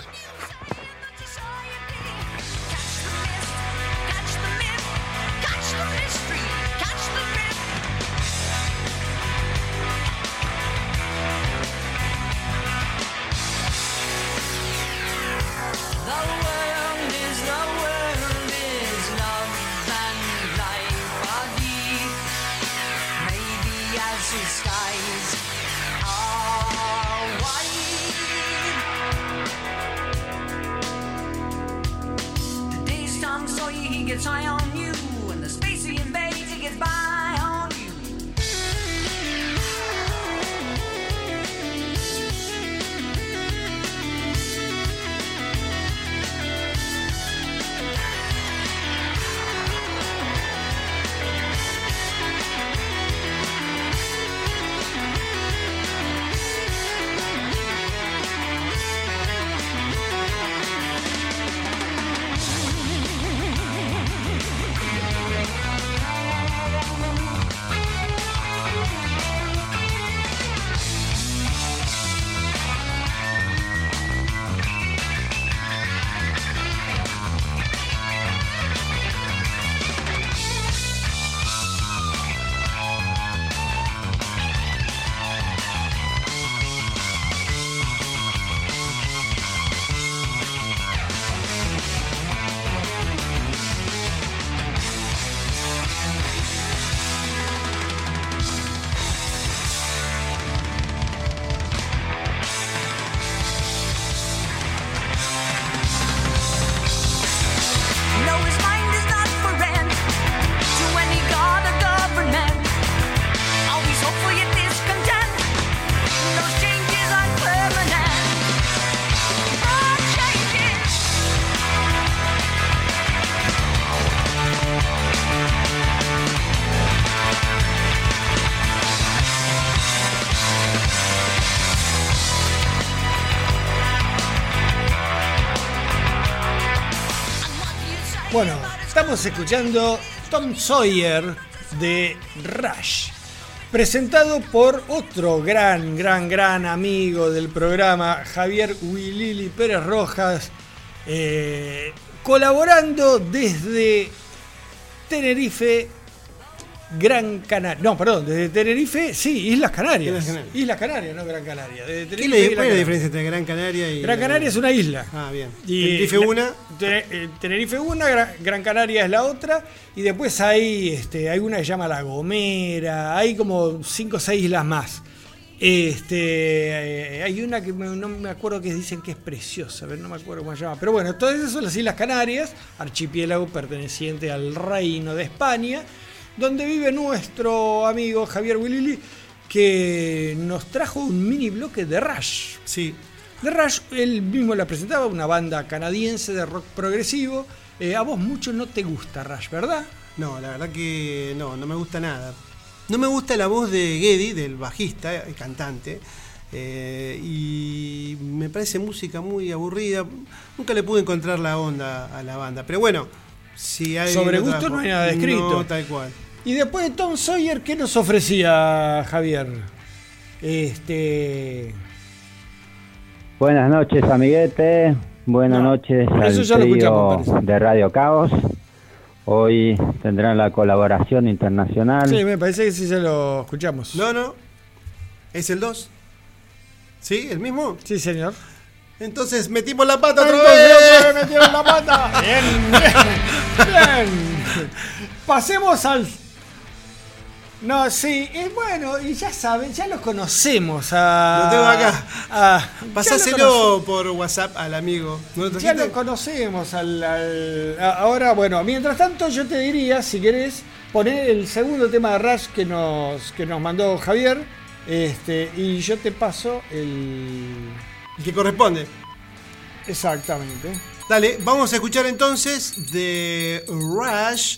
Estamos escuchando Tom Sawyer de Rush, presentado por otro gran, gran, gran amigo del programa, Javier Wilili Pérez Rojas, eh, colaborando desde Tenerife, Gran Canaria. No, perdón, desde Tenerife, sí, Islas Canarias. Islas Canarias. Islas Canarias, no Gran Canaria. Desde ¿Qué le- ¿Cuál es la diferencia entre Gran Canaria y. Gran Canaria es una isla. Ah, bien. Y Tenerife una. Te- eh, Tenerife una, Gran, Gran Canaria es la otra, y después hay, este, hay una que se llama La Gomera, hay como cinco o seis islas más. Este, eh, hay una que me- no me acuerdo que dicen que es preciosa, pero no me acuerdo cómo se llama. Pero bueno, todas esas son las Islas Canarias, archipiélago perteneciente al Reino de España, donde vive nuestro amigo Javier Wilili, que nos trajo un mini bloque de Rush. Sí. The Rush, él mismo la presentaba, una banda canadiense de rock progresivo. Eh, a vos mucho no te gusta Rush, ¿verdad? No, la verdad que no, no me gusta nada. No me gusta la voz de Geddy, del bajista, el cantante. eh, y me parece música muy aburrida. Nunca le pude encontrar la onda a la banda. Pero bueno, si hay. Sobre gusto no hay nada escrito. No, tal cual. Y después de Tom Sawyer, ¿qué nos ofrecía Javier? Este. Buenas noches, amiguete. Buenas No, noches eso al ya lo trío escuchamos, parece. de Radio Caos. Hoy tendrán la colaboración internacional. Sí, me parece que sí se lo escuchamos. No, no. ¿Es el 2? ¿Sí? ¿El mismo? Sí, señor. Entonces metimos la pata otra vez. metieron la pata. Bien, bien, bien. Pasemos al. No, sí, y bueno, y ya saben, ya los conocemos a. Lo tengo acá. a- Pasáselo por WhatsApp al amigo. ¿No lo Ya lo conocemos al, al- a- ahora, bueno, mientras tanto yo te diría, si querés, poner el segundo tema de Rush que nos, que nos mandó Javier, este, y yo te paso el... El que corresponde. Exactamente. Dale, vamos a escuchar entonces de Rush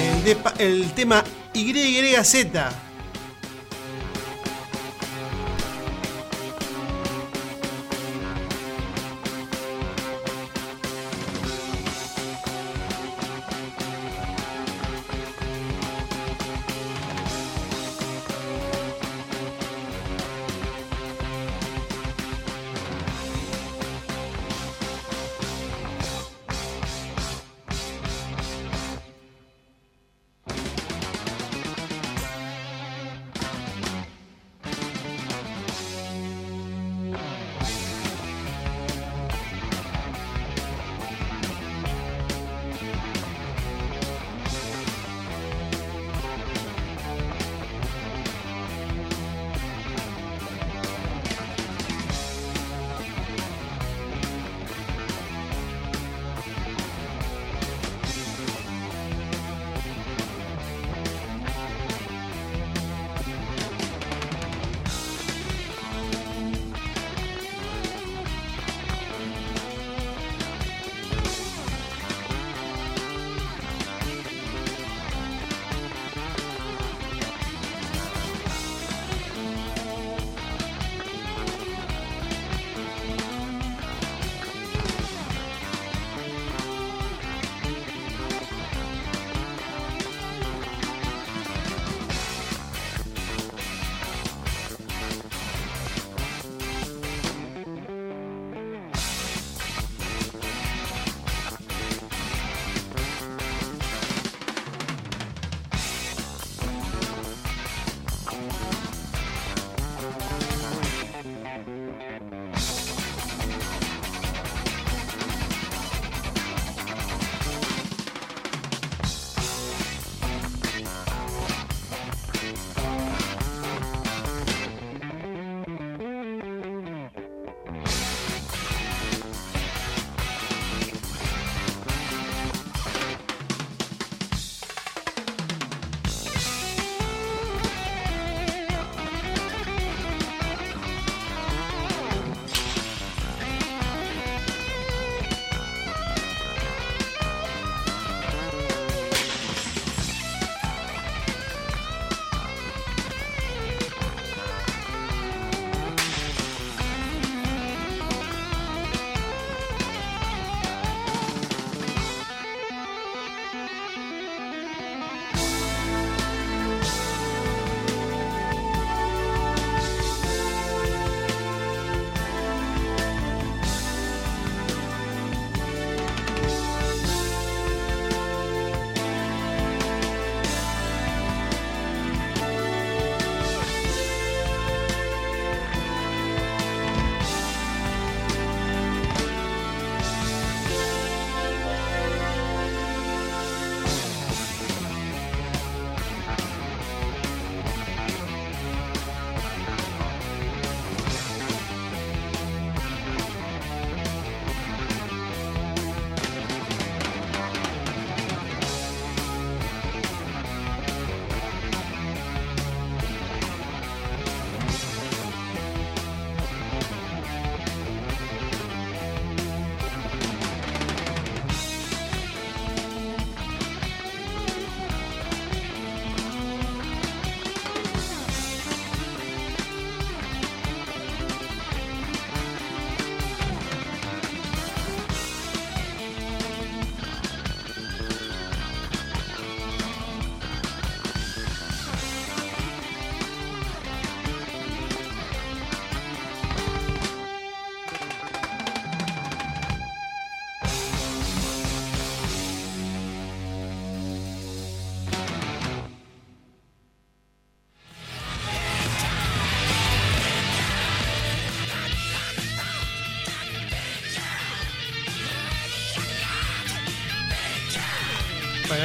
el, de pa- el tema YYZ.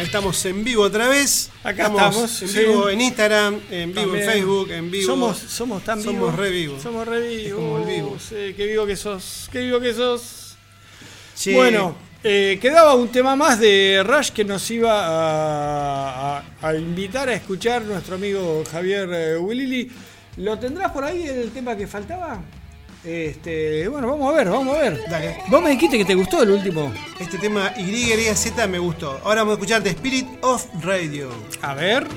Estamos en vivo otra vez. Acá estamos, en sí. vivo en Instagram, en vivo También. en Facebook, en vivo. Somos, somos tan Somos vivos. re vivos. Somos re vivos. como el vivo. Sí, qué vivo que sos. Qué vivo que sos. Bueno, eh, quedaba un tema más de Rush que nos iba a, a- a invitar a escuchar nuestro amigo Javier eh, Wilili. ¿Lo tendrás por ahí el tema que faltaba? Este, bueno, vamos a ver, vamos a ver. Dale. Vos me dijiste que te gustó el último. Este tema YZ me gustó. Ahora vamos a escuchar The Spirit of Radio. A ver.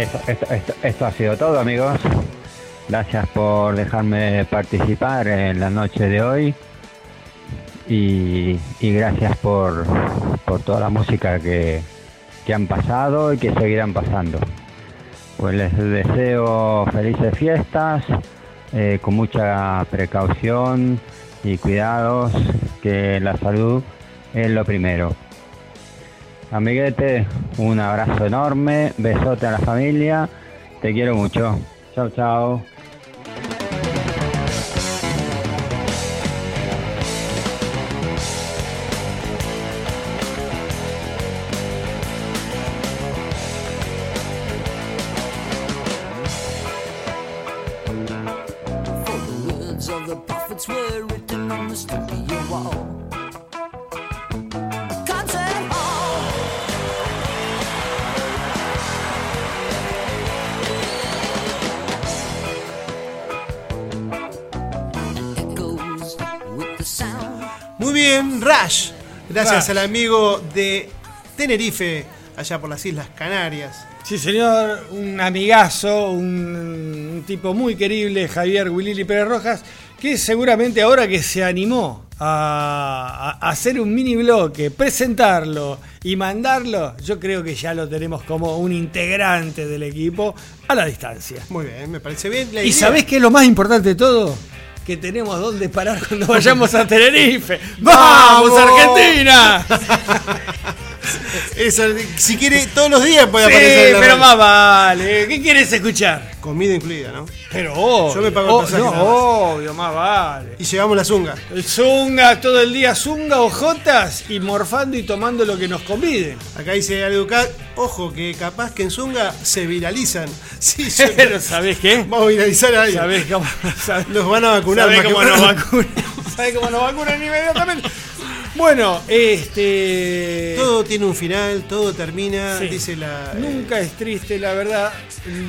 Esto, ha sido todo, amigos. Gracias por dejarme participar en la noche de hoy. Y, y gracias por, por toda la música que, que han pasado y que seguirán pasando. Pues les deseo felices fiestas, eh, con mucha precaución y cuidados, que la salud es lo primero. Amiguete, un abrazo enorme, besote a la familia, te quiero mucho. Chao, chao. Al amigo de Tenerife, allá por las Islas Canarias. Sí, señor, un amigazo, un, un tipo muy querible, Javier Wilili Pérez Rojas, que seguramente ahora que se animó a, a hacer un mini bloque, presentarlo y mandarlo, yo creo que ya lo tenemos como un integrante del equipo a la distancia. Muy bien, me parece bien. La ¿Y idea- sabés qué es lo más importante de todo? Que tenemos dónde parar cuando vayamos a Tenerife. ¡Vamos, ¡Vamos! Argentina! Eso, si quiere, todos los días puede Sí, aparecer pero radio. más vale. ¿Qué quieres escuchar? Comida incluida, ¿no? Pero obvio. Yo me pago el pasaje no, obvio, más vale. Y llevamos la zunga. El Zunga, todo el día Zunga, ojotas y morfando y tomando lo que nos conviden. Acá dice Educar, ojo que capaz que en Zunga se viralizan. Sí, yo- Pero ¿sabés qué? vamos a viralizar a alguien. ¿Sabés cómo, sabés, Nos van a vacunar sabés que- cómo nos vacunan? ¿Sabés cómo nos vacunan inmediatamente? Bueno, este. Todo tiene un final, todo termina, Sí. dice la... eh, Nunca es triste, la verdad.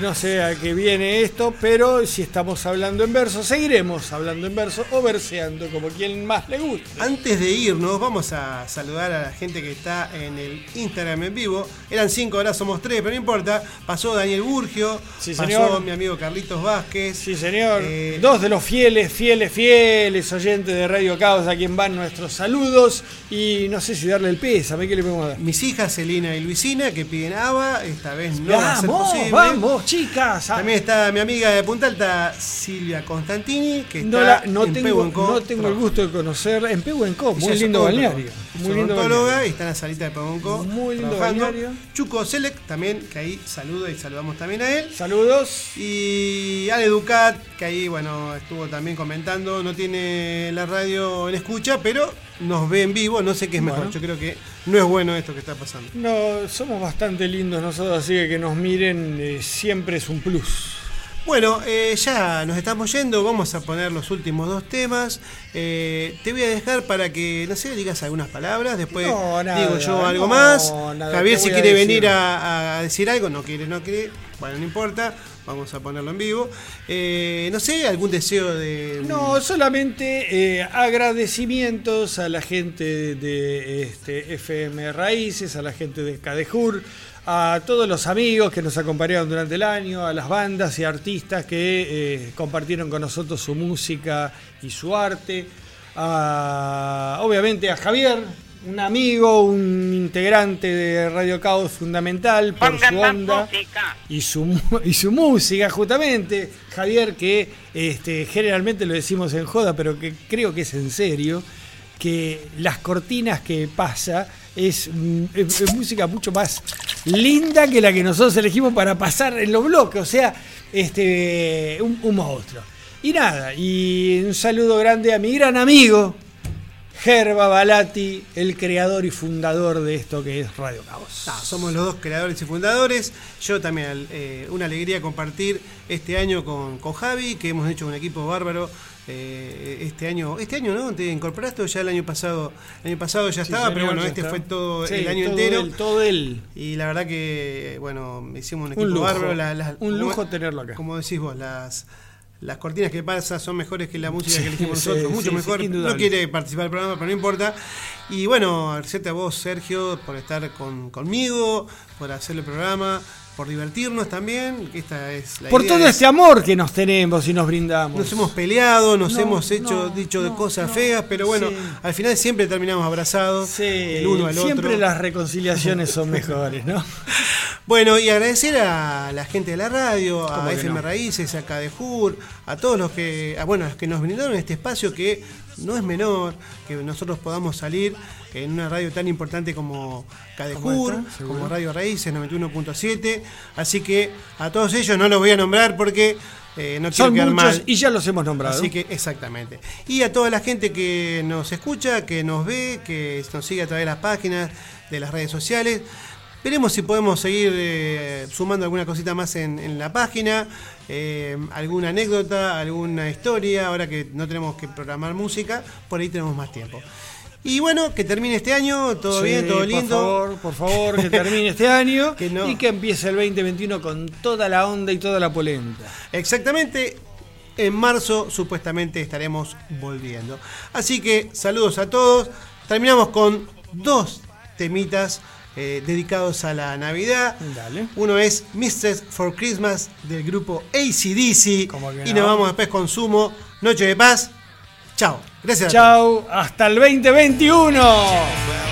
No sé a qué viene esto, pero si estamos hablando en verso, seguiremos hablando en verso o verseando, como quien más le guste. Antes de irnos, vamos a saludar a la gente que está en el Instagram en vivo. Eran cinco, ahora somos tres, pero no importa. Pasó Daniel Burgio, Sí, pasó señor. mi amigo Carlitos Vázquez. Sí, señor. Eh, Dos de los fieles, fieles, fieles oyentes de Radio Caos a quien van nuestros saludos. Y no sé si darle el pésame, ¿qué le podemos dar? Mis hijas Celina y Luisina que piden ABA, esta vez no va a ser ¡Vamos, posible. vamos, chicas! También está mi amiga de Punta Alta, Silvia Constantini, que está No, la- no en tengo, Pehuenco, no tengo el gusto de conocer en Pehuenco, muy lindo balneario. Muy lindo balneario. y está en la salita de Pehuenco. Muy lindo trabajando. balneario. Chuco Selec también, que ahí saluda y saludamos también a él. Saludos. Y Ale Ducat, que ahí, bueno, estuvo también comentando, no tiene la radio en escucha, pero nos ve en vivo, no sé qué es mejor. Bueno. Yo creo que no es bueno esto que está pasando. No, somos bastante lindos nosotros, así que que nos miren eh, siempre es un plus. Bueno, eh, ya nos estamos yendo, vamos a poner los últimos dos temas. Eh, te voy a dejar para que, no sé, digas algunas palabras, después No, nada, digo yo algo no, más. nada, Javier ¿qué si a quiere venir a, a decir algo, no quiere, no quiere, bueno, no importa, vamos a ponerlo en vivo. Eh, no sé, algún deseo de... No, solamente eh, agradecimientos a la gente de este, FM Raíces, a la gente de Cadejur, a todos los amigos que nos acompañaron durante el año, a las bandas y artistas que eh, compartieron con nosotros su música y su arte, obviamente a Javier, un amigo, un integrante de Radio Caos fundamental por su onda y su, y su música, justamente. Javier, que este, generalmente lo decimos en joda, pero que creo que es en serio, que las cortinas que pasa es, mm, es- es música mucho más linda que la que nosotros elegimos para pasar en los bloques, o sea, este, un, un monstruo. Y nada, y un saludo grande a mi gran amigo, Gerba Balati, el creador y fundador de esto que es Radio Caos. Ah, somos los dos creadores y fundadores. Yo también, eh, una alegría compartir este año con, con Javi, que hemos hecho un equipo bárbaro. eh, este año, este año no, te incorporaste o ya el año pasado, el año pasado ya Sí, estaba, señor, pero bueno, este está. fue todo Sí, el año todo entero. él, todo él. Y la verdad que, bueno, hicimos un equipo Un lujo, bárbaro. las- un lujo como- tenerlo acá. Como decís vos, las, las cortinas que pasa son mejores que la música que elegimos Sí, nosotros, sí, mucho sí, mejor. no quiere participar del programa, pero no importa. Y bueno, agradecerte a vos, Sergio, por estar con, conmigo, por hacer el programa, por divertirnos también. Esta es la Por idea todo es- este amor que nos tenemos y nos brindamos. nos hemos peleado, nos No, hemos hecho, no, dicho de cosas feas, pero bueno, sí. al final siempre terminamos abrazados, el uno al siempre otro. las reconciliaciones son mejores, ¿no? Bueno, y agradecer a la gente de la radio, ¿Cómo a FM no? Raíces, a Cadejur, a todos los que, a, bueno, los que nos brindaron este espacio que no es menor, que nosotros podamos salir en una radio tan importante como Cadejur, Como Radio Raíces 91.7. Así que a todos ellos no los voy a nombrar porque eh, no quiero Son quedar muchos mal. y ya los hemos nombrado. Así que, exactamente. Y a toda la gente que nos escucha, que nos ve, que nos sigue a través de las páginas, de las redes sociales. Veremos si podemos seguir eh, sumando alguna cosita más en, en la página, eh, alguna anécdota, alguna historia, ahora que no tenemos que programar música, por ahí tenemos más tiempo. Y bueno, que termine este año, todo Sí, bien, todo por lindo. favor, por favor, que termine este año Que no. y que empiece el 2021 con toda la onda y toda la polenta. Exactamente. En marzo supuestamente estaremos volviendo. Así que saludos a todos. Terminamos con dos temitas eh, dedicados a la Navidad. Dale. Uno es Mistress for Christmas del grupo ACDC. Y nos vamos después con Sumo. Noche de paz. Chao. Gracias. Chao. Hasta el 2021.